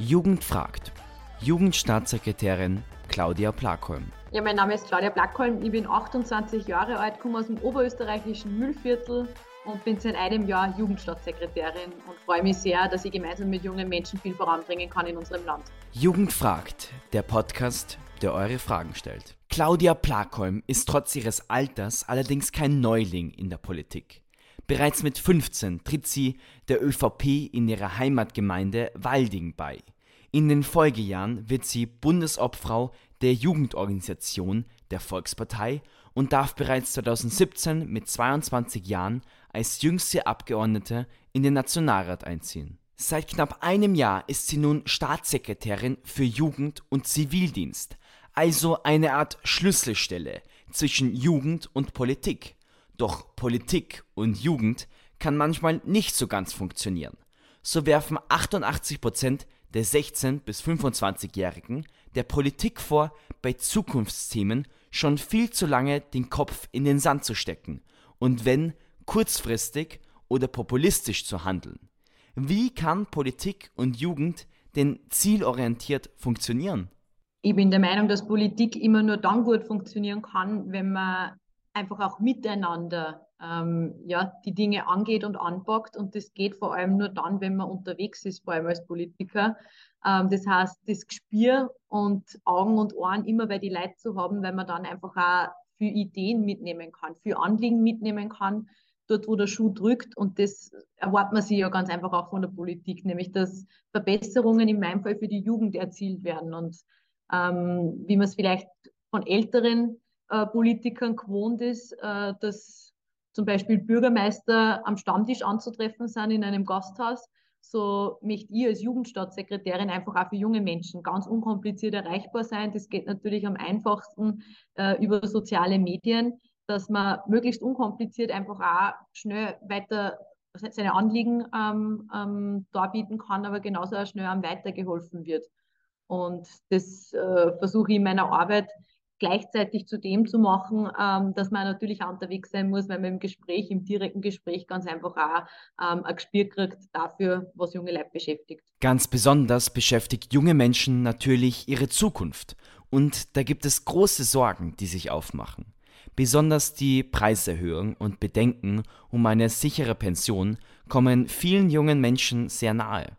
Jugend fragt. Jugendstaatssekretärin Claudia Plakholm. Ja, mein Name ist Claudia Plakholm. Ich bin 28 Jahre alt, komme aus dem oberösterreichischen Müllviertel und bin seit einem Jahr Jugendstaatssekretärin und freue mich sehr, dass ich gemeinsam mit jungen Menschen viel voranbringen kann in unserem Land. Jugend fragt, der Podcast, der eure Fragen stellt. Claudia Plakholm ist trotz ihres Alters allerdings kein Neuling in der Politik. Bereits mit 15 tritt sie der ÖVP in ihrer Heimatgemeinde Walding bei. In den Folgejahren wird sie Bundesobfrau der Jugendorganisation der Volkspartei und darf bereits 2017 mit 22 Jahren als jüngste Abgeordnete in den Nationalrat einziehen. Seit knapp einem Jahr ist sie nun Staatssekretärin für Jugend und Zivildienst, also eine Art Schlüsselstelle zwischen Jugend und Politik. Doch Politik und Jugend kann manchmal nicht so ganz funktionieren. So werfen 88 Prozent der 16- bis 25-Jährigen der Politik vor, bei Zukunftsthemen schon viel zu lange den Kopf in den Sand zu stecken und wenn kurzfristig oder populistisch zu handeln. Wie kann Politik und Jugend denn zielorientiert funktionieren? Ich bin der Meinung, dass Politik immer nur dann gut funktionieren kann, wenn man einfach auch miteinander ähm, ja, die Dinge angeht und anpackt. Und das geht vor allem nur dann, wenn man unterwegs ist, vor allem als Politiker. Ähm, das heißt, das Gespür und Augen und Ohren immer bei die Leute zu haben, weil man dann einfach auch für Ideen mitnehmen kann, für Anliegen mitnehmen kann, dort wo der Schuh drückt. Und das erwartet man sich ja ganz einfach auch von der Politik, nämlich dass Verbesserungen in meinem Fall für die Jugend erzielt werden. Und ähm, wie man es vielleicht von älteren äh, Politikern gewohnt ist, äh, dass zum Beispiel Bürgermeister am Stammtisch anzutreffen sind in einem Gasthaus. So möchte ich als Jugendstaatssekretärin einfach auch für junge Menschen ganz unkompliziert erreichbar sein. Das geht natürlich am einfachsten äh, über soziale Medien, dass man möglichst unkompliziert einfach auch schnell weiter seine Anliegen ähm, ähm, darbieten kann, aber genauso auch schnell am weitergeholfen wird. Und das äh, versuche ich in meiner Arbeit gleichzeitig zu dem zu machen, ähm, dass man natürlich auch unterwegs sein muss, weil man im Gespräch, im direkten Gespräch ganz einfach auch ähm, ein Gespür kriegt dafür, was junge Leute beschäftigt. Ganz besonders beschäftigt junge Menschen natürlich ihre Zukunft. Und da gibt es große Sorgen, die sich aufmachen. Besonders die Preiserhöhung und Bedenken um eine sichere Pension kommen vielen jungen Menschen sehr nahe.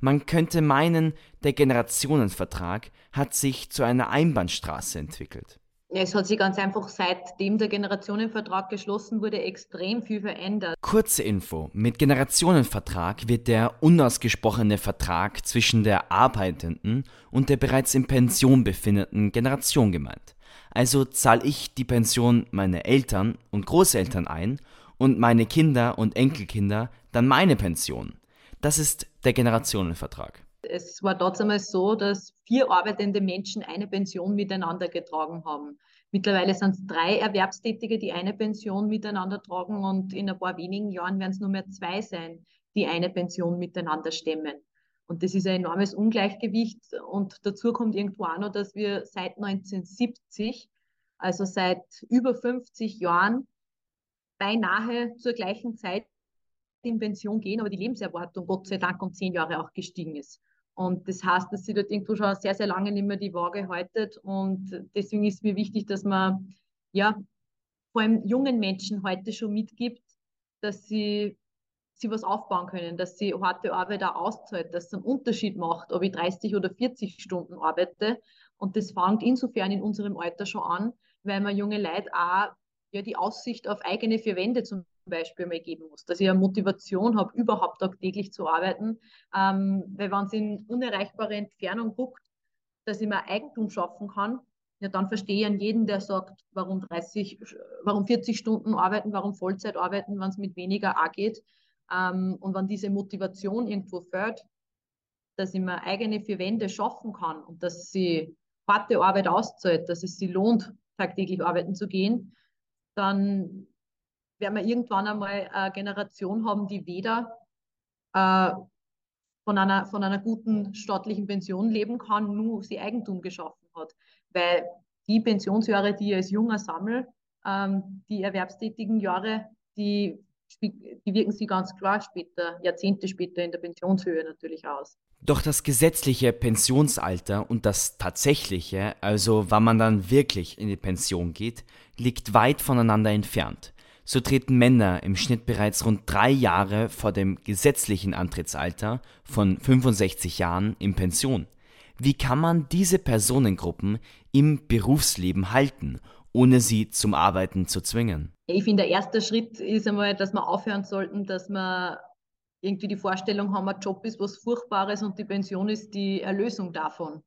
Man könnte meinen, der Generationenvertrag hat sich zu einer Einbahnstraße entwickelt. Es hat sich ganz einfach seitdem der Generationenvertrag geschlossen wurde extrem viel verändert. Kurze Info. Mit Generationenvertrag wird der unausgesprochene Vertrag zwischen der arbeitenden und der bereits in Pension befindenden Generation gemeint. Also zahle ich die Pension meiner Eltern und Großeltern ein und meine Kinder und Enkelkinder dann meine Pension. Das ist der Generationenvertrag. Es war damals so, dass vier arbeitende Menschen eine Pension miteinander getragen haben. Mittlerweile sind es drei Erwerbstätige, die eine Pension miteinander tragen und in ein paar wenigen Jahren werden es nur mehr zwei sein, die eine Pension miteinander stemmen. Und das ist ein enormes Ungleichgewicht. Und dazu kommt irgendwo auch noch, dass wir seit 1970, also seit über 50 Jahren, beinahe zur gleichen Zeit in Pension gehen, aber die Lebenserwartung Gott sei Dank um zehn Jahre auch gestiegen ist. Und das heißt, dass sie dort irgendwo schon sehr, sehr lange nicht mehr die Waage haltet. Und deswegen ist mir wichtig, dass man ja vor allem jungen Menschen heute schon mitgibt, dass sie sie was aufbauen können, dass sie harte Arbeit auch auszahlt, dass es einen Unterschied macht, ob ich 30 oder 40 Stunden arbeite. Und das fängt insofern in unserem Alter schon an, weil man junge Leute auch ja, die Aussicht auf eigene vier Wände zum Beispiel mal geben muss, dass ich eine Motivation habe, überhaupt tagtäglich zu arbeiten. Ähm, weil wenn es in unerreichbare Entfernung guckt, dass ich mir Eigentum schaffen kann, ja, dann verstehe ich an jeden, der sagt, warum 30, warum 40 Stunden arbeiten, warum Vollzeit arbeiten, wenn es mit weniger auch geht. Ähm, und wenn diese Motivation irgendwo fällt, dass ich mir eigene vier Wände schaffen kann und dass sie harte Arbeit auszahlt, dass es sie lohnt, tagtäglich arbeiten zu gehen, dann werden wir irgendwann einmal eine Generation haben, die weder äh, von, einer, von einer guten staatlichen Pension leben kann, nur sie Eigentum geschaffen hat. Weil die Pensionsjahre, die ich als Junger sammle, ähm, die erwerbstätigen Jahre, die die wirken sich ganz klar später, Jahrzehnte später in der Pensionshöhe natürlich aus. Doch das gesetzliche Pensionsalter und das tatsächliche, also wann man dann wirklich in die Pension geht, liegt weit voneinander entfernt. So treten Männer im Schnitt bereits rund drei Jahre vor dem gesetzlichen Antrittsalter von 65 Jahren in Pension. Wie kann man diese Personengruppen im Berufsleben halten, ohne sie zum Arbeiten zu zwingen? Ich finde, der erste Schritt ist einmal, dass wir aufhören sollten, dass wir irgendwie die Vorstellung haben, ein Job ist was Furchtbares und die Pension ist die Erlösung davon.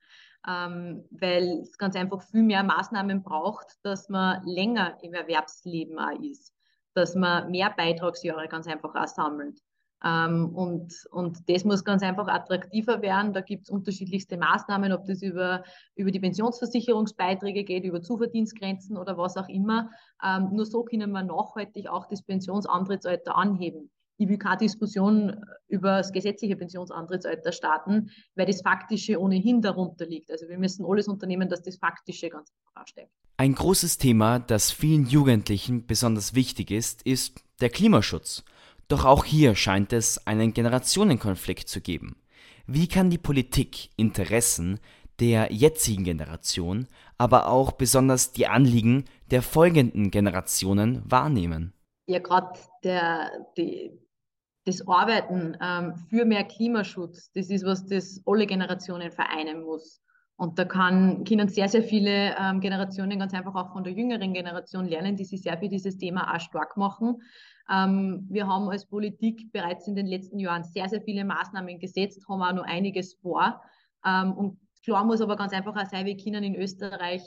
Ähm, weil es ganz einfach viel mehr Maßnahmen braucht, dass man länger im Erwerbsleben auch ist, dass man mehr Beitragsjahre ganz einfach auch sammelt. Ähm, und, und das muss ganz einfach attraktiver werden. Da gibt es unterschiedlichste Maßnahmen, ob das über, über die Pensionsversicherungsbeiträge geht, über Zuverdienstgrenzen oder was auch immer. Ähm, nur so können wir nachhaltig auch das Pensionsantrittsalter anheben. Ich will keine Diskussion über das gesetzliche Pensionsantrittsalter starten, weil das Faktische ohnehin darunter liegt. Also wir müssen alles unternehmen, dass das Faktische ganz einfach aufsteigt. Ein großes Thema, das vielen Jugendlichen besonders wichtig ist, ist der Klimaschutz. Doch auch hier scheint es einen Generationenkonflikt zu geben. Wie kann die Politik Interessen der jetzigen Generation, aber auch besonders die Anliegen der folgenden Generationen wahrnehmen? Ja, gerade das Arbeiten ähm, für mehr Klimaschutz, das ist was, das alle Generationen vereinen muss. Und da kann, können sehr, sehr viele ähm, Generationen ganz einfach auch von der jüngeren Generation lernen, die sich sehr für dieses Thema auch stark machen. Ähm, wir haben als Politik bereits in den letzten Jahren sehr, sehr viele Maßnahmen gesetzt, haben auch noch einiges vor. Ähm, und klar muss aber ganz einfach auch sein, wir können in Österreich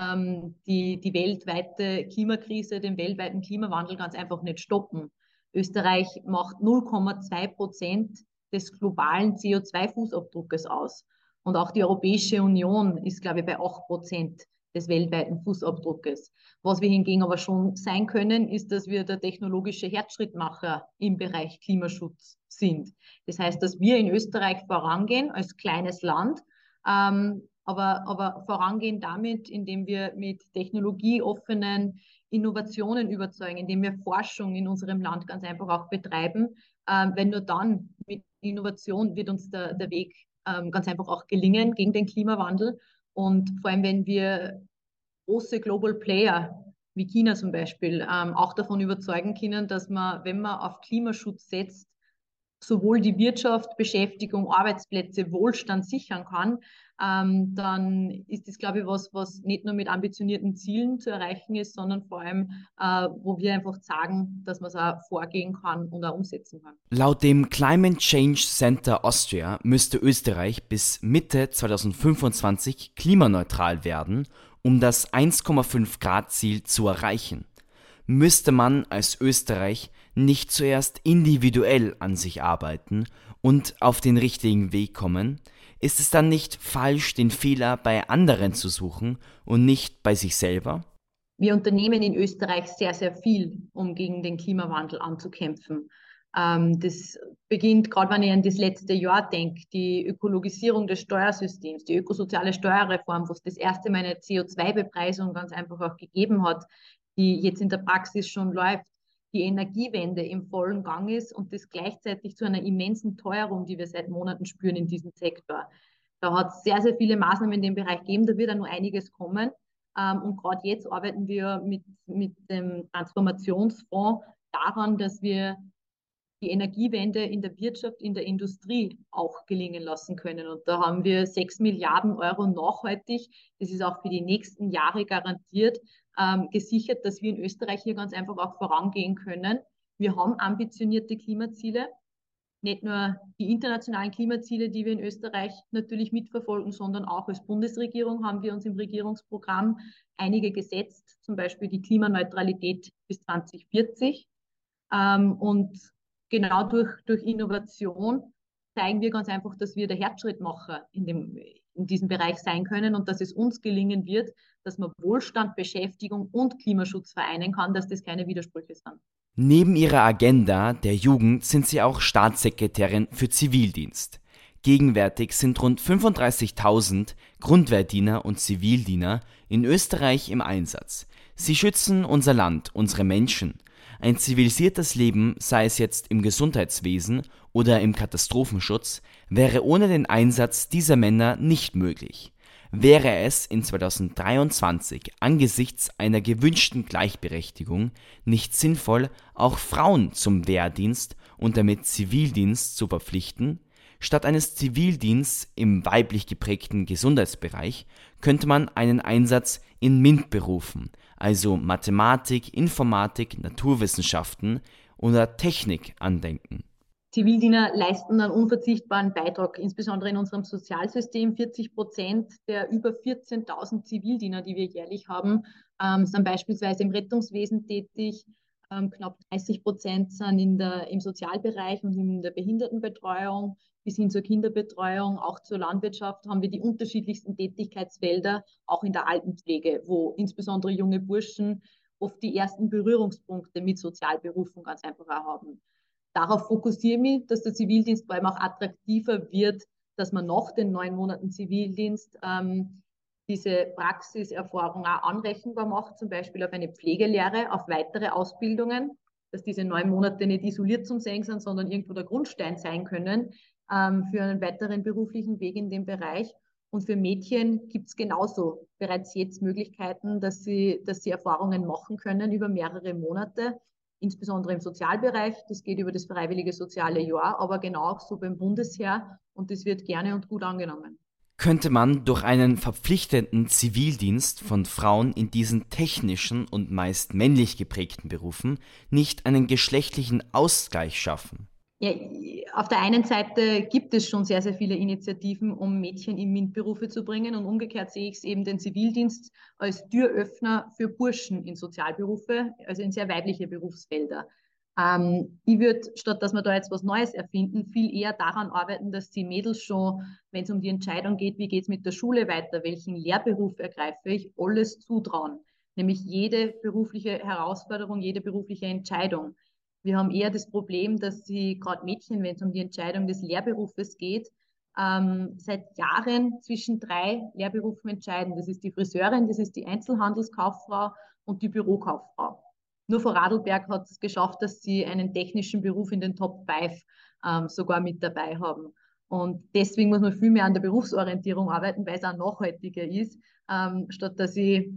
ähm, die, die weltweite Klimakrise, den weltweiten Klimawandel ganz einfach nicht stoppen. Österreich macht 0,2 Prozent des globalen CO2-Fußabdruckes aus. Und auch die Europäische Union ist, glaube ich, bei 8 Prozent des weltweiten Fußabdruckes. Was wir hingegen aber schon sein können, ist, dass wir der technologische Herzschrittmacher im Bereich Klimaschutz sind. Das heißt, dass wir in Österreich vorangehen als kleines Land, ähm, aber, aber vorangehen damit, indem wir mit technologieoffenen Innovationen überzeugen, indem wir Forschung in unserem Land ganz einfach auch betreiben. Ähm, weil nur dann mit Innovation wird uns der, der Weg ähm, ganz einfach auch gelingen gegen den Klimawandel. Und vor allem, wenn wir große Global Player wie China zum Beispiel ähm, auch davon überzeugen können, dass man, wenn man auf Klimaschutz setzt, sowohl die Wirtschaft, Beschäftigung, Arbeitsplätze, Wohlstand sichern kann, ähm, dann ist das, glaube ich, was, was nicht nur mit ambitionierten Zielen zu erreichen ist, sondern vor allem, äh, wo wir einfach sagen, dass man es auch vorgehen kann und auch umsetzen kann. Laut dem Climate Change Center Austria müsste Österreich bis Mitte 2025 klimaneutral werden, um das 1,5 Grad Ziel zu erreichen. Müsste man als Österreich nicht zuerst individuell an sich arbeiten und auf den richtigen Weg kommen, ist es dann nicht falsch, den Fehler bei anderen zu suchen und nicht bei sich selber? Wir unternehmen in Österreich sehr, sehr viel, um gegen den Klimawandel anzukämpfen. Ähm, das beginnt, gerade wenn ich an das letzte Jahr denke, die Ökologisierung des Steuersystems, die ökosoziale Steuerreform, wo es das erste Mal eine CO2-Bepreisung ganz einfach auch gegeben hat, die jetzt in der Praxis schon läuft die Energiewende im vollen Gang ist und das gleichzeitig zu einer immensen Teuerung, die wir seit Monaten spüren in diesem Sektor. Da hat es sehr, sehr viele Maßnahmen in dem Bereich gegeben, da wird auch noch einiges kommen. Ähm, und gerade jetzt arbeiten wir mit, mit dem Transformationsfonds daran, dass wir die Energiewende in der Wirtschaft, in der Industrie auch gelingen lassen können. Und da haben wir sechs Milliarden Euro nachhaltig. Das ist auch für die nächsten Jahre garantiert ähm, gesichert, dass wir in Österreich hier ganz einfach auch vorangehen können. Wir haben ambitionierte Klimaziele. Nicht nur die internationalen Klimaziele, die wir in Österreich natürlich mitverfolgen, sondern auch als Bundesregierung haben wir uns im Regierungsprogramm einige gesetzt, zum Beispiel die Klimaneutralität bis 2040. Ähm, und genau durch, durch Innovation zeigen wir ganz einfach, dass wir der Herzschrittmacher in, dem, in diesem Bereich sein können und dass es uns gelingen wird, dass man Wohlstand, Beschäftigung und Klimaschutz vereinen kann, dass das keine Widersprüche sind. Neben ihrer Agenda der Jugend sind sie auch Staatssekretärin für Zivildienst. Gegenwärtig sind rund 35.000 Grundwehrdiener und Zivildiener in Österreich im Einsatz. Sie schützen unser Land, unsere Menschen. Ein zivilisiertes Leben, sei es jetzt im Gesundheitswesen oder im Katastrophenschutz, wäre ohne den Einsatz dieser Männer nicht möglich. Wäre es in 2023 angesichts einer gewünschten Gleichberechtigung nicht sinnvoll, auch Frauen zum Wehrdienst und damit Zivildienst zu verpflichten, Statt eines Zivildienstes im weiblich geprägten Gesundheitsbereich könnte man einen Einsatz in MINT-Berufen, also Mathematik, Informatik, Naturwissenschaften oder Technik andenken. Zivildiener leisten einen unverzichtbaren Beitrag, insbesondere in unserem Sozialsystem. 40 Prozent der über 14.000 Zivildiener, die wir jährlich haben, ähm, sind beispielsweise im Rettungswesen tätig. Ähm, knapp 30 Prozent sind in der, im Sozialbereich und in der Behindertenbetreuung bis hin zur Kinderbetreuung, auch zur Landwirtschaft haben wir die unterschiedlichsten Tätigkeitsfelder, auch in der Altenpflege, wo insbesondere junge Burschen oft die ersten Berührungspunkte mit Sozialberufen ganz einfach auch haben. Darauf fokussiere ich mich, dass der Zivildienst vor allem auch attraktiver wird, dass man nach den neun Monaten Zivildienst ähm, diese Praxiserfahrung auch anrechenbar macht, zum Beispiel auf eine Pflegelehre, auf weitere Ausbildungen, dass diese neun Monate nicht isoliert zum Sehen sind, sondern irgendwo der Grundstein sein können, ähm, für einen weiteren beruflichen Weg in dem Bereich. Und für Mädchen gibt es genauso bereits jetzt Möglichkeiten, dass sie, dass sie Erfahrungen machen können über mehrere Monate, insbesondere im Sozialbereich. Das geht über das freiwillige soziale Jahr, aber genau auch so beim Bundesheer und das wird gerne und gut angenommen. Könnte man durch einen verpflichtenden Zivildienst von Frauen in diesen technischen und meist männlich geprägten Berufen nicht einen geschlechtlichen Ausgleich schaffen? Ja, auf der einen Seite gibt es schon sehr, sehr viele Initiativen, um Mädchen in MINT-Berufe zu bringen und umgekehrt sehe ich es eben den Zivildienst als Türöffner für Burschen in Sozialberufe, also in sehr weibliche Berufsfelder. Ähm, ich würde, statt dass wir da jetzt was Neues erfinden, viel eher daran arbeiten, dass die Mädels schon, wenn es um die Entscheidung geht, wie geht es mit der Schule weiter, welchen Lehrberuf ergreife ich, alles zutrauen. Nämlich jede berufliche Herausforderung, jede berufliche Entscheidung. Wir haben eher das Problem, dass sie gerade Mädchen, wenn es um die Entscheidung des Lehrberufes geht, ähm, seit Jahren zwischen drei Lehrberufen entscheiden. Das ist die Friseurin, das ist die Einzelhandelskauffrau und die Bürokauffrau. Nur Frau Radlberg hat es geschafft, dass sie einen technischen Beruf in den Top 5 ähm, sogar mit dabei haben. Und deswegen muss man viel mehr an der Berufsorientierung arbeiten, weil es auch nachhaltiger ist, ähm, statt dass ich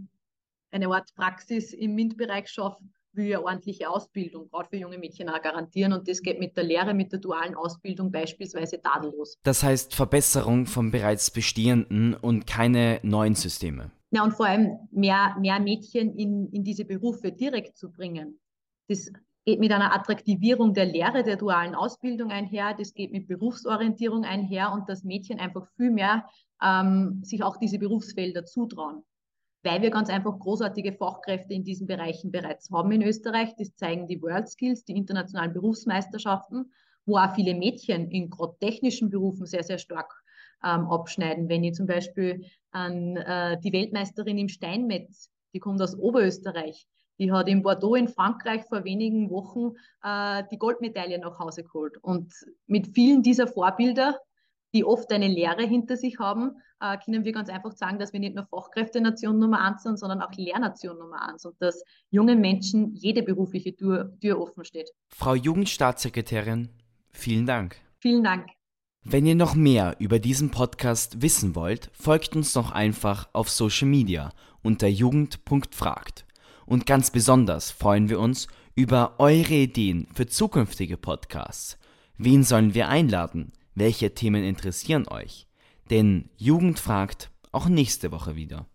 eine Art Praxis im MINT-Bereich schaffe, will ja ordentliche Ausbildung, gerade für junge Mädchen auch garantieren. Und das geht mit der Lehre, mit der dualen Ausbildung beispielsweise tadellos. Das heißt Verbesserung von bereits bestehenden und keine neuen Systeme. Ja, und vor allem mehr, mehr Mädchen in, in diese Berufe direkt zu bringen. Das geht mit einer Attraktivierung der Lehre, der dualen Ausbildung einher, das geht mit Berufsorientierung einher und dass Mädchen einfach viel mehr ähm, sich auch diese Berufsfelder zutrauen weil wir ganz einfach großartige Fachkräfte in diesen Bereichen bereits haben in Österreich. Das zeigen die World Skills, die internationalen Berufsmeisterschaften, wo auch viele Mädchen in gerade technischen Berufen sehr, sehr stark ähm, abschneiden. Wenn ich zum Beispiel an äh, die Weltmeisterin im Steinmetz, die kommt aus Oberösterreich, die hat in Bordeaux in Frankreich vor wenigen Wochen äh, die Goldmedaille nach Hause geholt. Und mit vielen dieser Vorbilder die oft eine Lehre hinter sich haben, äh, können wir ganz einfach sagen, dass wir nicht nur Fachkräftenation Nummer eins sind, sondern auch Lehrnation Nummer eins und dass jungen Menschen jede berufliche Tür, Tür offen steht. Frau Jugendstaatssekretärin, vielen Dank. Vielen Dank. Wenn ihr noch mehr über diesen Podcast wissen wollt, folgt uns doch einfach auf Social Media unter jugend.fragt. Und ganz besonders freuen wir uns über eure Ideen für zukünftige Podcasts. Wen sollen wir einladen? Welche Themen interessieren euch? Denn Jugend fragt auch nächste Woche wieder.